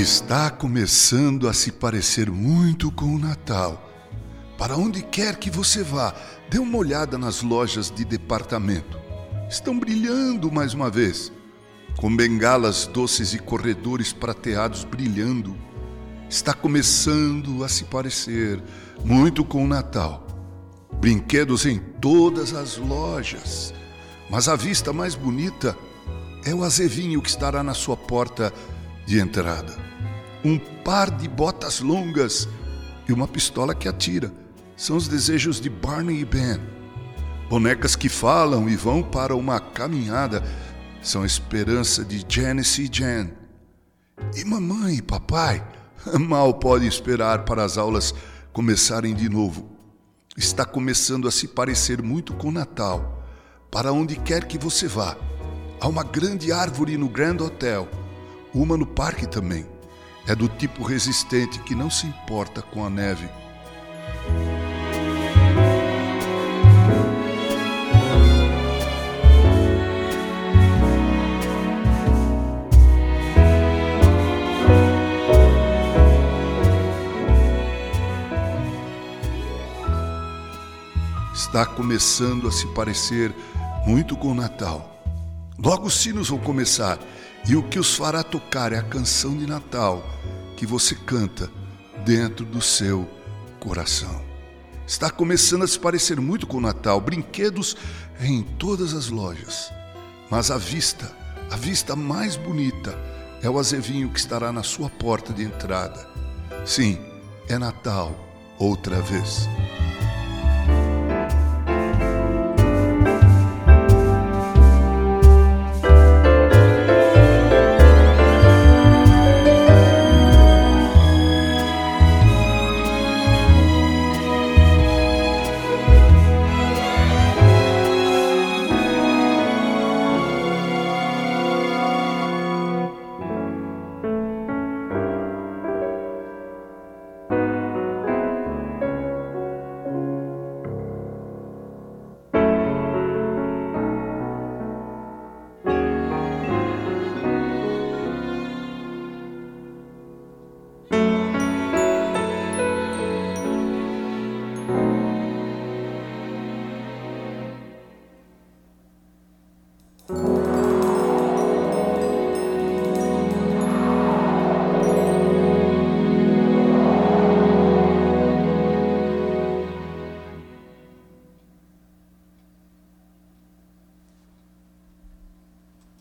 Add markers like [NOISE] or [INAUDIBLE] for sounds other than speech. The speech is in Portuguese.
Está começando a se parecer muito com o Natal. Para onde quer que você vá, dê uma olhada nas lojas de departamento. Estão brilhando mais uma vez, com bengalas doces e corredores prateados brilhando. Está começando a se parecer muito com o Natal. Brinquedos em todas as lojas. Mas a vista mais bonita é o azevinho que estará na sua porta de entrada. Um par de botas longas e uma pistola que atira. São os desejos de Barney e Ben. Bonecas que falam e vão para uma caminhada são a esperança de Janice e Jen. E mamãe e papai [LAUGHS] mal podem esperar para as aulas começarem de novo. Está começando a se parecer muito com Natal. Para onde quer que você vá, há uma grande árvore no Grand Hotel uma no parque também. É do tipo resistente que não se importa com a neve. Está começando a se parecer muito com o Natal. Logo os sinos vão começar e o que os fará tocar é a canção de Natal que você canta dentro do seu coração. Está começando a se parecer muito com o Natal, brinquedos em todas as lojas. Mas a vista, a vista mais bonita é o azevinho que estará na sua porta de entrada. Sim, é Natal outra vez.